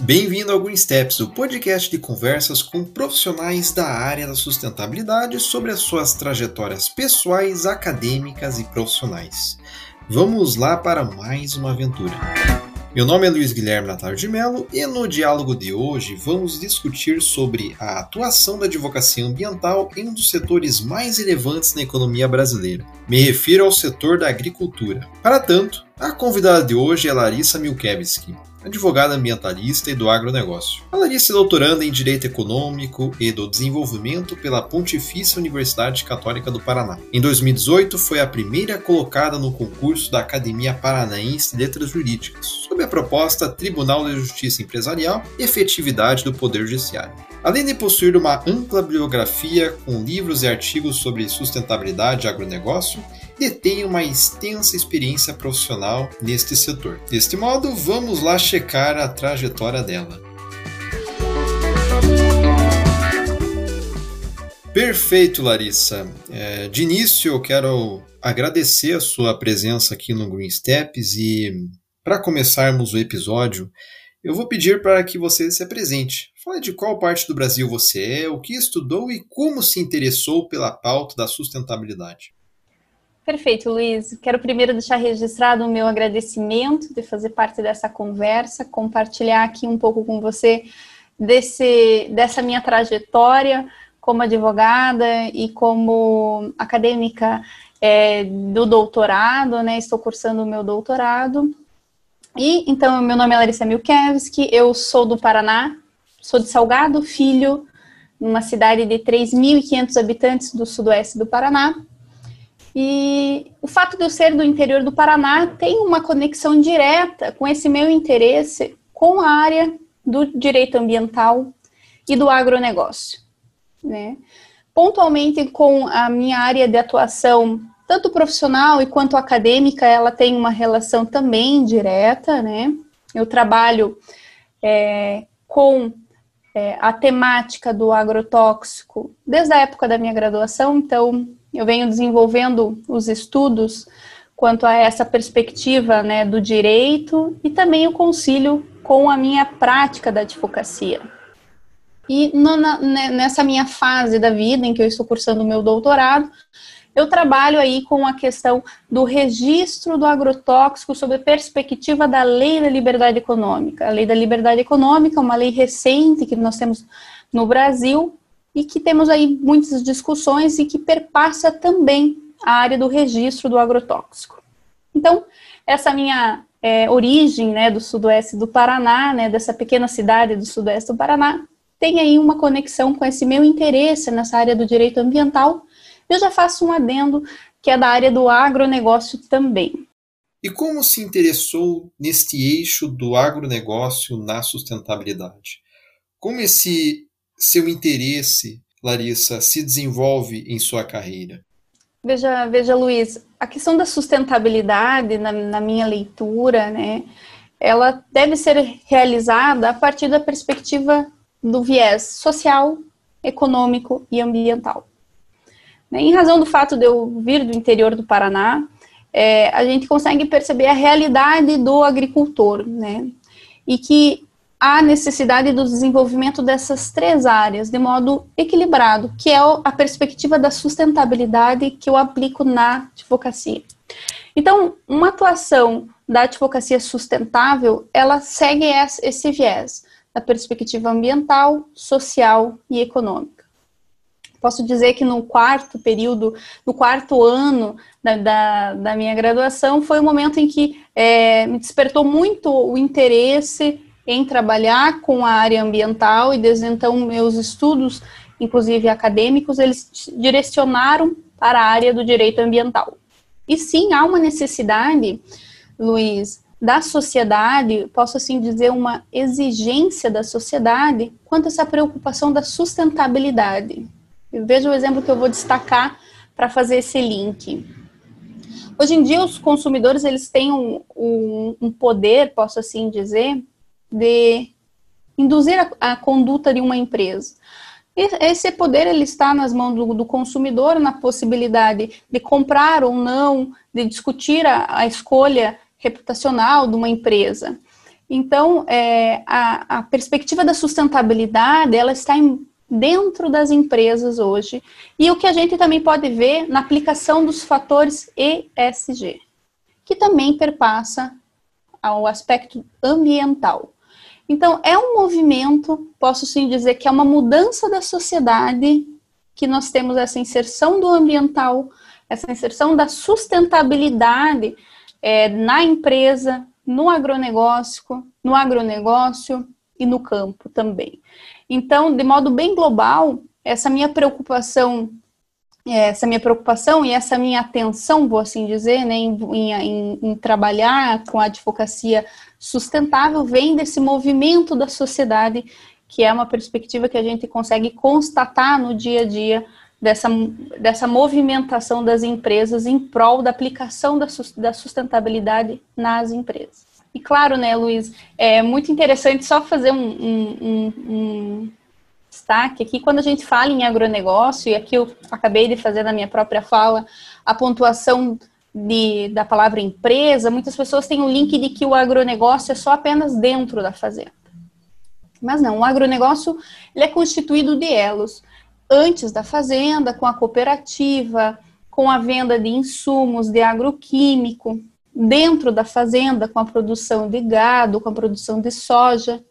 Bem-vindo ao Green Steps, o podcast de conversas com profissionais da área da sustentabilidade sobre as suas trajetórias pessoais, acadêmicas e profissionais. Vamos lá para mais uma aventura. Meu nome é Luiz Guilherme Natário de Mello e no diálogo de hoje vamos discutir sobre a atuação da advocacia ambiental em um dos setores mais relevantes na economia brasileira. Me refiro ao setor da agricultura. Para tanto, a convidada de hoje é Larissa Milkevski, advogada ambientalista e do agronegócio. A Larissa é doutoranda em Direito Econômico e do Desenvolvimento pela Pontifícia Universidade Católica do Paraná. Em 2018, foi a primeira colocada no concurso da Academia Paranaense de Letras Jurídicas, sob a proposta Tribunal de Justiça Empresarial e Efetividade do Poder Judiciário. Além de possuir uma ampla bibliografia com livros e artigos sobre sustentabilidade e agronegócio, detém uma extensa experiência profissional neste setor. Deste modo, vamos lá checar a trajetória dela. Perfeito, Larissa. É, de início, eu quero agradecer a sua presença aqui no Green Steps e, para começarmos o episódio, eu vou pedir para que você se apresente. Fale de qual parte do Brasil você é, o que estudou e como se interessou pela pauta da sustentabilidade. Perfeito, Luiz. Quero primeiro deixar registrado o meu agradecimento de fazer parte dessa conversa, compartilhar aqui um pouco com você desse, dessa minha trajetória como advogada e como acadêmica é, do doutorado, né? Estou cursando o meu doutorado. E então, meu nome é Larissa Milkevski, eu sou do Paraná, sou de Salgado, Filho, numa cidade de 3.500 habitantes do sudoeste do Paraná. E o fato de eu ser do interior do Paraná tem uma conexão direta com esse meu interesse com a área do direito ambiental e do agronegócio. Né? Pontualmente com a minha área de atuação, tanto profissional e quanto acadêmica, ela tem uma relação também direta. Né? Eu trabalho é, com é, a temática do agrotóxico desde a época da minha graduação, então eu venho desenvolvendo os estudos quanto a essa perspectiva né, do direito e também o concílio com a minha prática da advocacia. E no, na, né, nessa minha fase da vida, em que eu estou cursando o meu doutorado, eu trabalho aí com a questão do registro do agrotóxico sob a perspectiva da Lei da Liberdade Econômica. A Lei da Liberdade Econômica é uma lei recente que nós temos no Brasil, e que temos aí muitas discussões e que perpassa também a área do registro do agrotóxico. Então, essa minha é, origem né, do sudoeste do Paraná, né, dessa pequena cidade do sudoeste do Paraná, tem aí uma conexão com esse meu interesse nessa área do direito ambiental. Eu já faço um adendo que é da área do agronegócio também. E como se interessou neste eixo do agronegócio na sustentabilidade? Como esse seu interesse, Larissa, se desenvolve em sua carreira? Veja, veja, Luiz, a questão da sustentabilidade, na, na minha leitura, né, ela deve ser realizada a partir da perspectiva do viés social, econômico e ambiental. Né, em razão do fato de eu vir do interior do Paraná, é, a gente consegue perceber a realidade do agricultor, né? E que há necessidade do desenvolvimento dessas três áreas de modo equilibrado, que é a perspectiva da sustentabilidade que eu aplico na advocacia. Então, uma atuação da advocacia sustentável, ela segue esse viés da perspectiva ambiental, social e econômica. Posso dizer que no quarto período, no quarto ano da, da, da minha graduação, foi o momento em que é, me despertou muito o interesse em trabalhar com a área ambiental e desde então meus estudos, inclusive acadêmicos, eles direcionaram para a área do direito ambiental. E sim, há uma necessidade, Luiz, da sociedade, posso assim dizer, uma exigência da sociedade quanto a essa preocupação da sustentabilidade. Veja o exemplo que eu vou destacar para fazer esse link. Hoje em dia, os consumidores eles têm um, um, um poder, posso assim dizer, de induzir a, a conduta de uma empresa. esse poder ele está nas mãos do, do, consumidor, na possibilidade de comprar ou não, de discutir a, a escolha reputacional de uma empresa. Então, é, a, a, perspectiva da sustentabilidade ela está em, dentro das empresas hoje e o que a gente também pode ver na aplicação dos fatores ESG, que também perpassa ao aspecto ambiental. Então, é um movimento, posso sim dizer que é uma mudança da sociedade, que nós temos essa inserção do ambiental, essa inserção da sustentabilidade é, na empresa, no agronegócio, no agronegócio e no campo também. Então, de modo bem global, essa minha preocupação, essa minha preocupação e essa minha atenção, vou assim dizer, né, em, em, em trabalhar com a advocacia sustentável vem desse movimento da sociedade, que é uma perspectiva que a gente consegue constatar no dia a dia dessa, dessa movimentação das empresas em prol da aplicação da, da sustentabilidade nas empresas. E claro, né, Luiz, é muito interessante só fazer um, um, um, um destaque aqui, quando a gente fala em agronegócio, e aqui eu acabei de fazer na minha própria fala, a pontuação de, da palavra empresa, muitas pessoas têm o link de que o agronegócio é só apenas dentro da fazenda. Mas não, o agronegócio ele é constituído de elos. Antes da fazenda, com a cooperativa, com a venda de insumos de agroquímico, dentro da fazenda, com a produção de gado, com a produção de soja,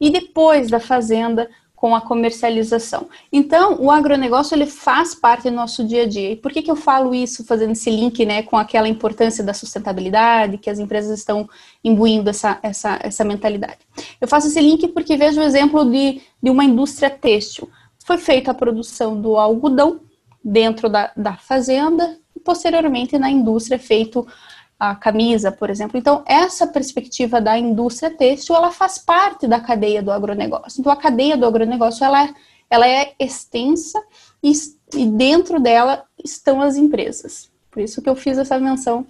e depois da fazenda, com a comercialização. Então, o agronegócio ele faz parte do nosso dia a dia. E por que, que eu falo isso, fazendo esse link né, com aquela importância da sustentabilidade, que as empresas estão imbuindo essa, essa, essa mentalidade? Eu faço esse link porque vejo o exemplo de, de uma indústria têxtil. Foi feita a produção do algodão dentro da, da fazenda e, posteriormente, na indústria, feito a camisa, por exemplo. Então, essa perspectiva da indústria têxtil, ela faz parte da cadeia do agronegócio. Então, a cadeia do agronegócio, ela é, ela é extensa e, e dentro dela estão as empresas. Por isso que eu fiz essa menção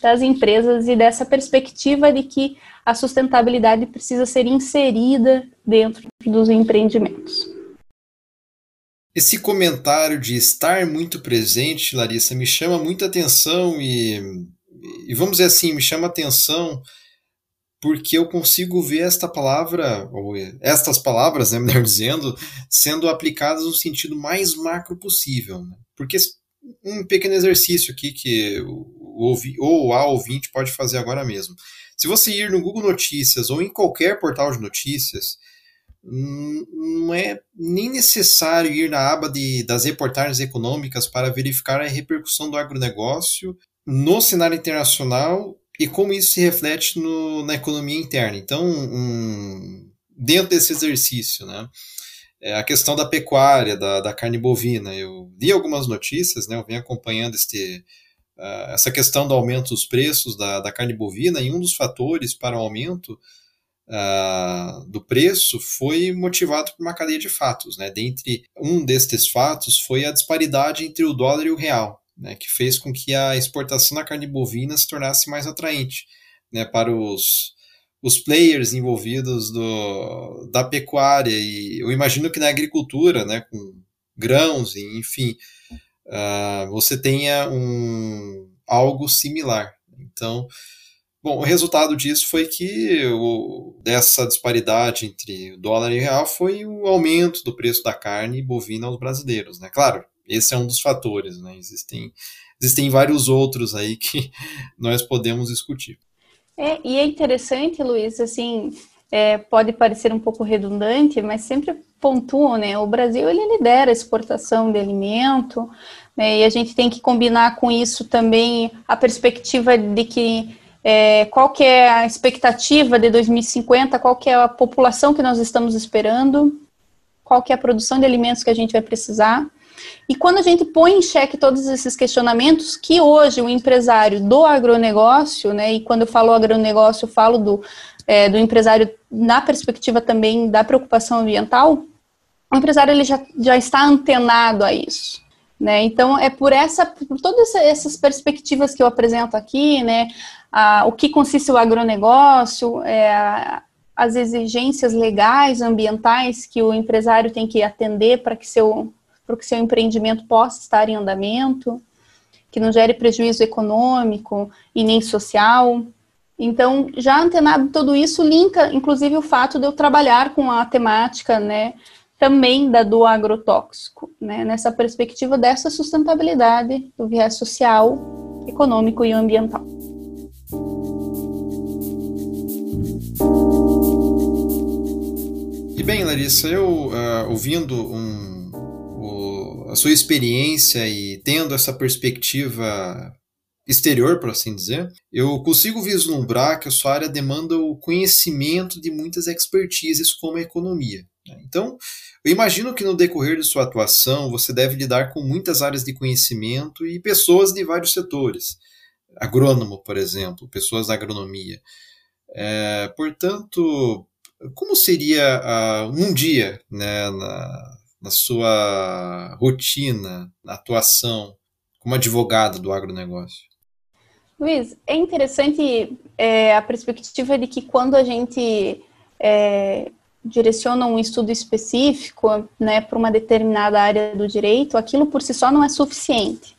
das empresas e dessa perspectiva de que a sustentabilidade precisa ser inserida dentro dos empreendimentos. Esse comentário de estar muito presente, Larissa, me chama muita atenção e e vamos dizer assim, me chama atenção porque eu consigo ver esta palavra, ou estas palavras, né, melhor dizendo, sendo aplicadas no sentido mais macro possível. Né? Porque um pequeno exercício aqui que o, ou a ouvinte pode fazer agora mesmo. Se você ir no Google Notícias ou em qualquer portal de notícias, não é nem necessário ir na aba de, das reportagens econômicas para verificar a repercussão do agronegócio no cenário internacional e como isso se reflete no, na economia interna. Então, um, dentro desse exercício, né, é a questão da pecuária, da, da carne bovina. Eu li algumas notícias, né, eu venho acompanhando este, uh, essa questão do aumento dos preços da, da carne bovina, e um dos fatores para o aumento uh, do preço foi motivado por uma cadeia de fatos. Né? Dentre um destes fatos foi a disparidade entre o dólar e o real né, que fez com que a exportação da carne bovina se tornasse mais atraente né, para os, os players envolvidos do, da pecuária. E eu imagino que na agricultura, né, com grãos, e, enfim, uh, você tenha um, algo similar. Então, bom, o resultado disso foi que o, dessa disparidade entre dólar e real foi o aumento do preço da carne bovina aos brasileiros. Né? Claro, esse é um dos fatores, né? Existem, existem vários outros aí que nós podemos discutir. É, e é interessante, Luiz, assim, é, pode parecer um pouco redundante, mas sempre pontuam, né? O Brasil ele lidera a exportação de alimento, né? E a gente tem que combinar com isso também a perspectiva de que é, qual que é a expectativa de 2050, qual que é a população que nós estamos esperando, qual que é a produção de alimentos que a gente vai precisar. E quando a gente põe em xeque todos esses questionamentos, que hoje o empresário do agronegócio, né, e quando eu falo agronegócio, eu falo do, é, do empresário na perspectiva também da preocupação ambiental, o empresário ele já, já está antenado a isso. Né? Então, é por essa, por todas essas perspectivas que eu apresento aqui, né, o que consiste o agronegócio, é, as exigências legais, ambientais que o empresário tem que atender para que seu para que seu empreendimento possa estar em andamento, que não gere prejuízo econômico e nem social. Então, já antenado tudo isso, linka, inclusive, o fato de eu trabalhar com a temática, né, também da do agrotóxico, né, nessa perspectiva dessa sustentabilidade do viés social, econômico e ambiental. Bem, Larissa, eu uh, ouvindo um, o, a sua experiência e tendo essa perspectiva exterior, por assim dizer, eu consigo vislumbrar que a sua área demanda o conhecimento de muitas expertises como a economia. Né? Então, eu imagino que no decorrer de sua atuação você deve lidar com muitas áreas de conhecimento e pessoas de vários setores. Agrônomo, por exemplo, pessoas da agronomia. É, portanto, como seria uh, um dia né, na, na sua rotina, na atuação como advogado do agronegócio? Luiz, é interessante é, a perspectiva de que quando a gente é, direciona um estudo específico né, para uma determinada área do direito, aquilo por si só não é suficiente.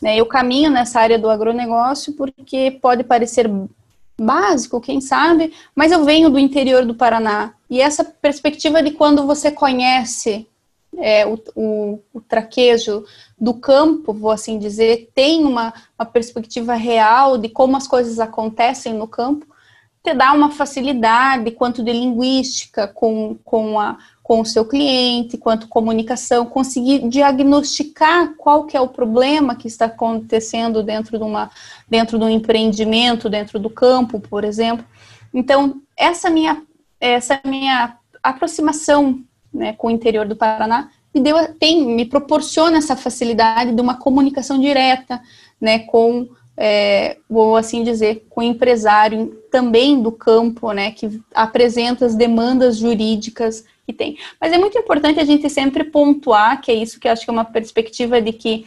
Né? Eu caminho nessa área do agronegócio porque pode parecer básico, quem sabe, mas eu venho do interior do Paraná. E essa perspectiva de quando você conhece é, o, o, o, traquejo do campo, vou assim dizer, tem uma, uma perspectiva real de como as coisas acontecem no campo, te dá uma facilidade quanto de linguística com, com, a, com o seu cliente, quanto comunicação, conseguir diagnosticar qual que é o problema que está acontecendo dentro de, uma, dentro de um empreendimento, dentro do campo, por exemplo. Então, essa minha, essa minha aproximação né, com o interior do Paraná, me, deu, tem, me proporciona essa facilidade de uma comunicação direta né, com, é, vou assim dizer, com o empresário também do campo, né, que apresenta as demandas jurídicas que tem. Mas é muito importante a gente sempre pontuar, que é isso que eu acho que é uma perspectiva de que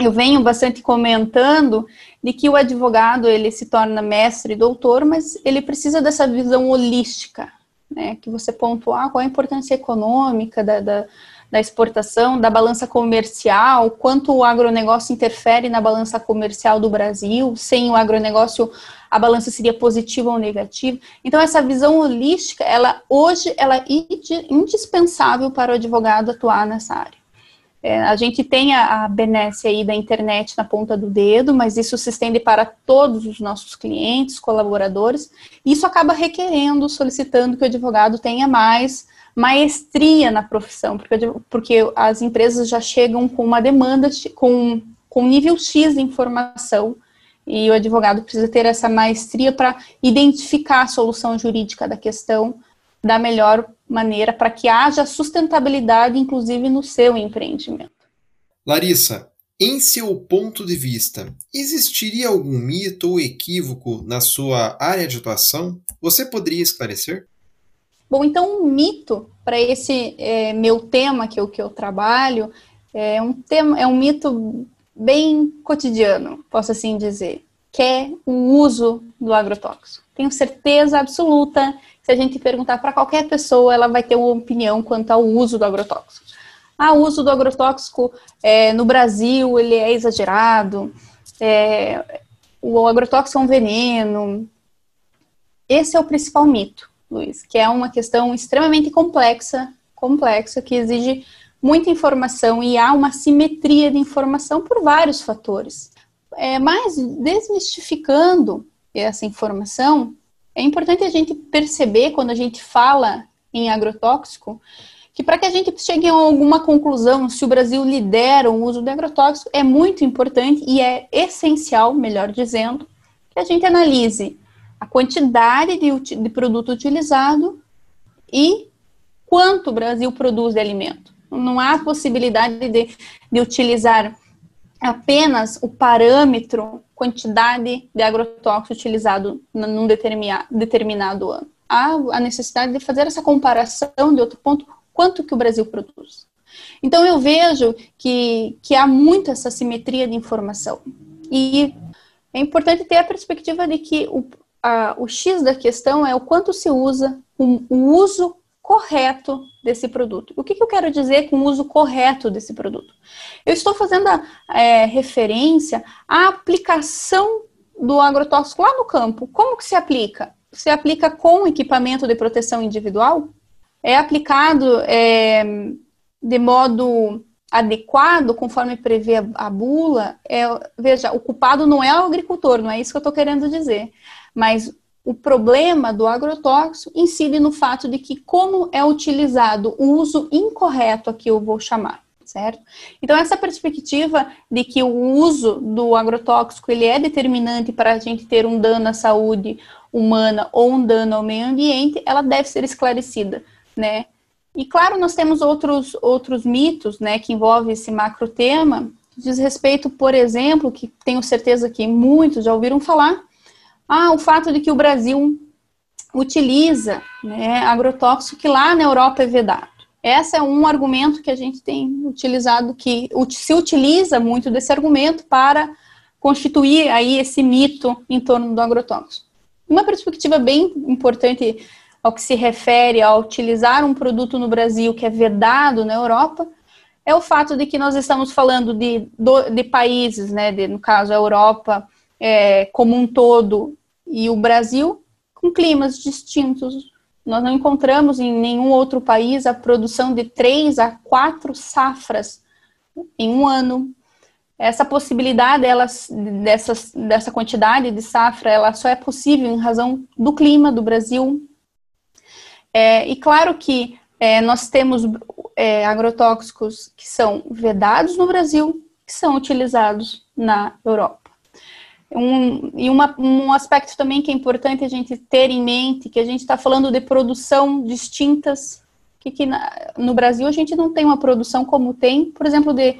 eu venho bastante comentando de que o advogado ele se torna mestre e doutor, mas ele precisa dessa visão holística, né, que você pontuar qual a importância econômica da, da, da, exportação, da balança comercial, quanto o agronegócio interfere na balança comercial do Brasil, sem o agronegócio a balança seria positiva ou negativa. Então essa visão holística, ela hoje ela é indispensável para o advogado atuar nessa área. É, a gente tem a, a benesse aí da internet na ponta do dedo, mas isso se estende para todos os nossos clientes, colaboradores, isso acaba requerendo, solicitando que o advogado tenha mais maestria na profissão, porque, porque as empresas já chegam com uma demanda, com, com nível X de informação, e o advogado precisa ter essa maestria para identificar a solução jurídica da questão da melhor maneira para que haja sustentabilidade, inclusive no seu empreendimento. Larissa, em seu ponto de vista, existiria algum mito ou equívoco na sua área de atuação? Você poderia esclarecer? Bom, então um mito para esse é, meu tema que eu, que eu trabalho é um tema, é um mito bem cotidiano, posso assim dizer, que é o uso do agrotóxico. Tenho certeza absoluta se a gente perguntar para qualquer pessoa, ela vai ter uma opinião quanto ao uso do agrotóxico. Ah, o uso do agrotóxico é, no Brasil ele é exagerado, é, o agrotóxico é um veneno. Esse é o principal mito, Luiz, que é uma questão extremamente complexa, complexa, que exige muita informação e há uma simetria de informação por vários fatores. É, desmistificando essa informação, é importante a gente perceber, quando a gente fala em agrotóxico, que para que a gente chegue a alguma conclusão, se o Brasil lidera o uso de agrotóxico, é muito importante e é essencial, melhor dizendo, que a gente analise a quantidade de, de produto utilizado e quanto o Brasil produz de alimento. Não há possibilidade de, de utilizar apenas o parâmetro quantidade de agrotóxico utilizado num determinado ano. Há a necessidade de fazer essa comparação de outro ponto, quanto que o Brasil produz. Então eu vejo que, que há muito essa simetria de informação. E é importante ter a perspectiva de que o, a, o X da questão é o quanto se usa o, o uso correto desse produto. O que, que, eu quero dizer com o uso correto desse produto? Eu estou fazendo a é, referência à aplicação do agrotóxico lá no campo. Como que se aplica? Se aplica com equipamento de proteção individual? É aplicado é, de modo adequado, conforme prevê a, a bula? É, veja, o culpado não é o agricultor, não é isso que eu estou querendo dizer. Mas o problema do agrotóxico incide no fato de que como é utilizado o uso incorreto, aqui eu vou chamar, certo? Então essa perspectiva de que o uso do agrotóxico ele é determinante para a gente ter um dano à saúde humana ou um dano ao meio ambiente, ela deve ser esclarecida, né? E claro, nós temos outros outros mitos, né, que envolvem esse macro tema, diz respeito, por exemplo, que tenho certeza que muitos já ouviram falar, ah, o fato de que o Brasil utiliza né, agrotóxico que lá na Europa é vedado. Esse é um argumento que a gente tem utilizado, que se utiliza muito desse argumento para constituir aí esse mito em torno do agrotóxico. Uma perspectiva bem importante ao que se refere a utilizar um produto no Brasil que é vedado na Europa é o fato de que nós estamos falando de, de países, né, de, no caso a Europa é, como um todo e o Brasil com climas distintos. Nós não encontramos em nenhum outro país a produção de três a quatro safras em um ano. Essa possibilidade ela, dessas, dessa quantidade de safra ela só é possível em razão do clima do Brasil. É, e claro que é, nós temos é, agrotóxicos que são vedados no Brasil, que são utilizados na Europa. Um, e uma, um aspecto também que é importante a gente ter em mente, que a gente está falando de produção distintas, que, que na, no Brasil a gente não tem uma produção como tem, por exemplo, de,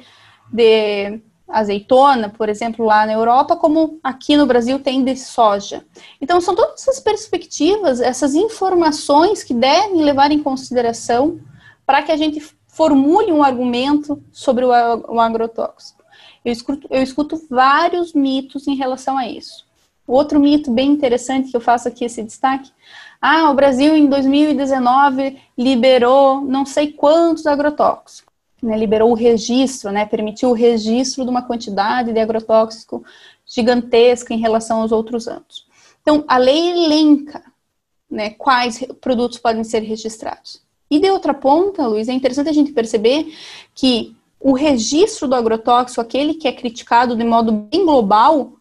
de azeitona, por exemplo, lá na Europa, como aqui no Brasil tem de soja. Então, são todas essas perspectivas, essas informações que devem levar em consideração para que a gente formule um argumento sobre o, o agrotóxico. Eu escuto, eu escuto vários mitos em relação a isso. Outro mito bem interessante que eu faço aqui esse destaque. Ah, o Brasil em 2019 liberou não sei quantos agrotóxicos. Né, liberou o registro, né, permitiu o registro de uma quantidade de agrotóxico gigantesca em relação aos outros anos. Então, a lei elenca né, quais produtos podem ser registrados. E de outra ponta, Luiz, é interessante a gente perceber que o registro do agrotóxico, aquele que é criticado de modo bem global,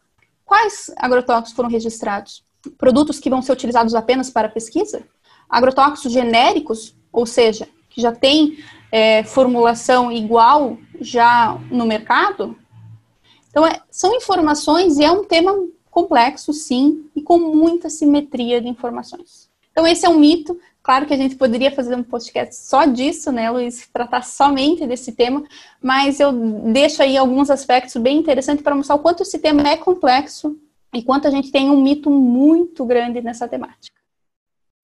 quais agrotóxicos foram registrados? Produtos que vão ser utilizados apenas para pesquisa? Agrotóxicos genéricos, ou seja, que já tem é, formulação igual já no mercado? Então, é, são informações e é um tema complexo, sim, e com muita simetria de informações. Então, esse é um mito Claro que a gente poderia fazer um podcast só disso, né, Luiz? Tratar somente desse tema, mas eu deixo aí alguns aspectos bem interessantes para mostrar o quanto esse tema é complexo e quanto a gente tem um mito muito grande nessa temática.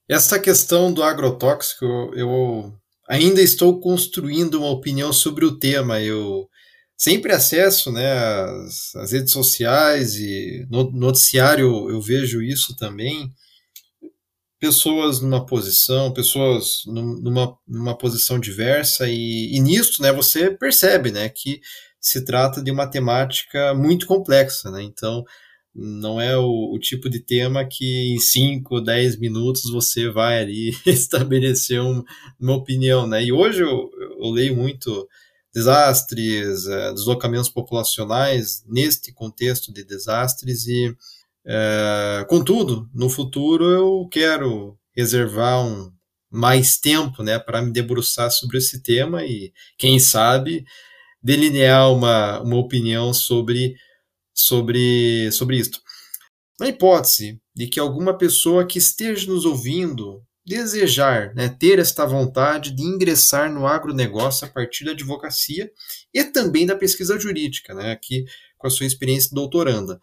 Essa questão do agrotóxico, eu ainda estou construindo uma opinião sobre o tema. Eu sempre acesso né, as, as redes sociais e no noticiário eu vejo isso também pessoas numa posição, pessoas numa, numa posição diversa, e, e nisso né, você percebe né, que se trata de uma temática muito complexa. Né? Então, não é o, o, tipo de tema que em 5, 10 minutos você vai ali estabelecer um, uma opinião. Né? E hoje eu, eu leio muito desastres, é, deslocamentos populacionais neste contexto de desastres e é, contudo, no futuro eu quero reservar um, mais tempo né, para me debruçar sobre esse tema e, quem sabe, delinear uma, uma opinião sobre, sobre, sobre isto. Na hipótese de que alguma pessoa que esteja nos ouvindo desejar né, ter esta vontade de ingressar no agronegócio a partir da advocacia e também da pesquisa jurídica, né, aqui com a sua experiência doutoranda.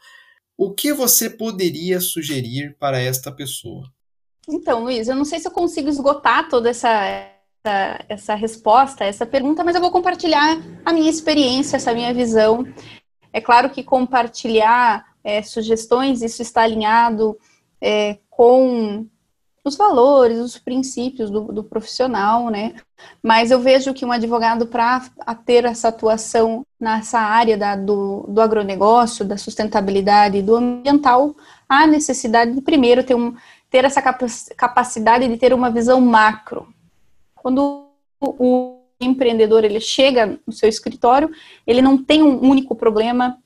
O que você poderia sugerir para esta pessoa? Então, Luiz, eu não sei se eu consigo esgotar toda essa, essa, essa resposta, essa pergunta, mas eu vou compartilhar a minha experiência, essa minha visão. É claro que compartilhar é, sugestões, isso está alinhado é, com os valores, os princípios do, do, profissional, né? Mas eu vejo que um advogado, para ter essa atuação nessa área da, do, do agronegócio, da sustentabilidade e do ambiental, há necessidade de, primeiro, ter, um, ter essa capacidade de ter uma visão macro. Quando o empreendedor ele chega no seu escritório, ele não tem um único problema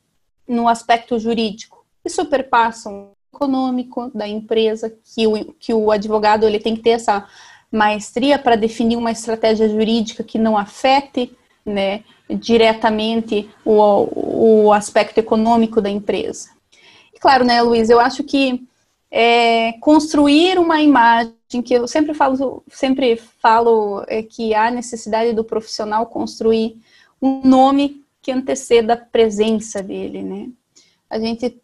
no aspecto jurídico. E superpassam econômico da empresa, que o, que o advogado ele tem que ter essa maestria para definir uma estratégia jurídica que não afete né, diretamente o, o aspecto econômico da empresa. E claro, né, Luiz, eu acho que é, construir uma imagem que eu sempre falo, sempre falo é que há necessidade do profissional construir um nome que anteceda a presença dele, né? A gente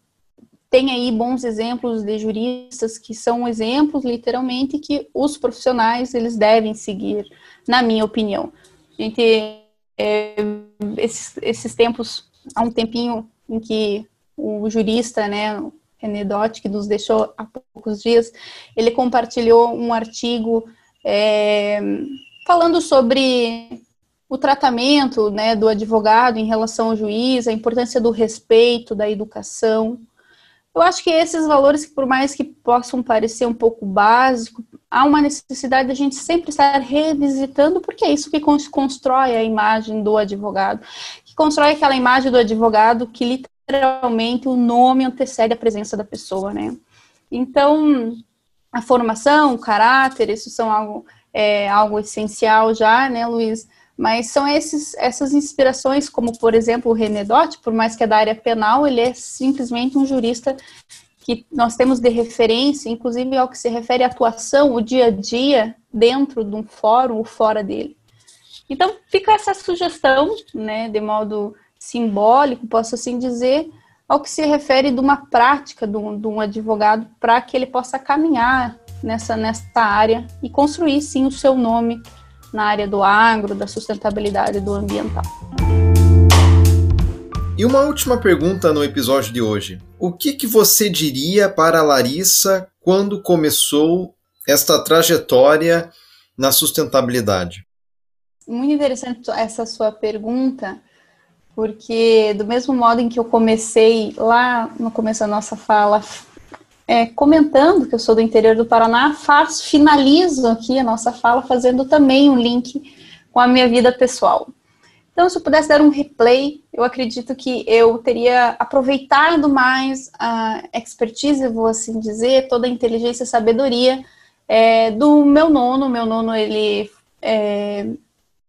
tem aí bons exemplos de juristas que são exemplos, literalmente, que os profissionais eles devem seguir, na minha opinião. A gente, é, esses, esses tempos, há um tempinho em que o jurista, né, René Dott, que nos deixou há poucos dias, ele compartilhou um artigo é, falando sobre o tratamento né, do advogado em relação ao juiz, a importância do respeito, da educação, eu acho que esses valores, por mais que possam parecer um pouco básicos, há uma necessidade de a gente sempre estar revisitando, porque é isso que constrói a imagem do advogado, que constrói aquela imagem do advogado que literalmente o nome antecede a presença da pessoa, né? Então, a formação, o caráter, isso são algo, é, algo essencial já, né, Luiz? Mas são esses, essas inspirações, como por exemplo o René Dott, por mais que é da área penal, ele é simplesmente um jurista que nós temos de referência, inclusive ao que se refere à atuação, o dia a dia dentro de um fórum ou fora dele. Então fica essa sugestão, né, de modo simbólico, posso assim dizer, ao que se refere de uma prática de um, de um advogado para que ele possa caminhar nessa, nessa área e construir sim o seu nome na área do agro, da sustentabilidade do ambiental. E uma última pergunta no episódio de hoje. O que, que você diria para a Larissa quando começou esta trajetória na sustentabilidade? Muito interessante essa sua pergunta, porque do mesmo modo em que eu comecei lá no começo da nossa fala é, comentando que eu sou do interior do Paraná, faço, finalizo aqui a nossa fala fazendo também um link com a minha vida pessoal. Então, se eu pudesse dar um replay, eu acredito que eu teria aproveitado mais a expertise, vou assim dizer, toda a inteligência e sabedoria é, do meu nono. Meu nono, ele, é,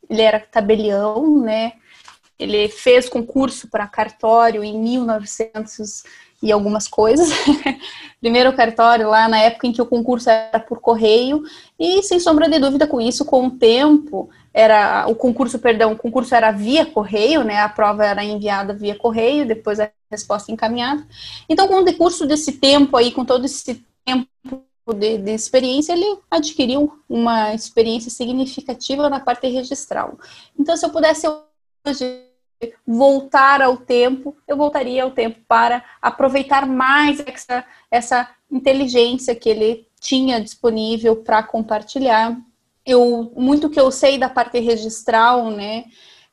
ele era tabelião, né? Ele fez concurso para cartório em 1900 e algumas coisas. Primeiro cartório lá na época em que o concurso era por correio e sem sombra de dúvida com isso, com o tempo, era o concurso, perdão, o concurso era via correio, né? A prova era enviada via correio, depois a resposta encaminhada. Então, com o decurso desse tempo aí, com todo esse tempo de, de, experiência, ele adquiriu uma experiência significativa na parte registral. Então, se eu pudesse hoje voltar ao tempo, eu voltaria ao tempo para aproveitar mais essa, essa inteligência que ele tinha disponível para compartilhar. Eu, muito que eu sei da parte registral, né,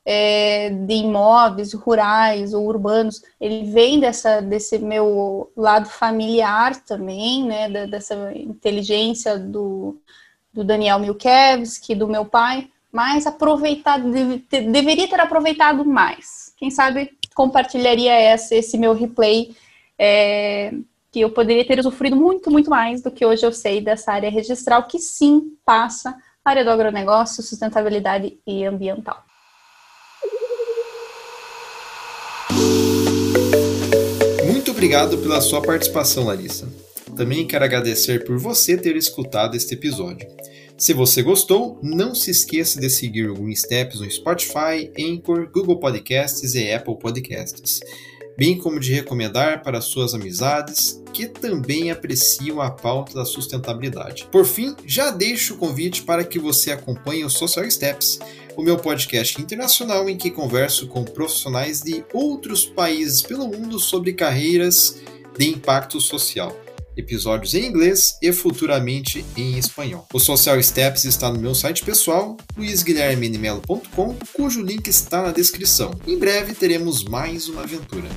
é, de imóveis rurais ou urbanos, ele vem dessa, desse meu lado familiar também, né, da, dessa inteligência do, do Daniel Milkevski, do meu pai, mas aproveitado, deve, deveria ter aproveitado mais. Quem sabe compartilharia essa, esse meu replay, é, que eu poderia ter usufruído muito, muito mais do que hoje eu sei dessa área registral, que sim passa área do agronegócio, sustentabilidade e ambiental. Muito obrigado pela sua participação, Larissa. Também quero agradecer por você ter escutado este episódio. Se você gostou, não se esqueça de seguir o Green Steps no Spotify, Anchor, Google Podcasts e Apple Podcasts, bem como de recomendar para suas amizades que também apreciam a pauta da sustentabilidade. Por fim, já deixo o convite para que você acompanhe o Social Steps, o meu podcast internacional em que converso com profissionais de outros países pelo mundo sobre carreiras de impacto social. Episódios em inglês e futuramente em espanhol. O Social Steps está no meu site pessoal, luizguilhermenimelo.com, cujo link está na descrição. Em breve teremos mais uma aventura.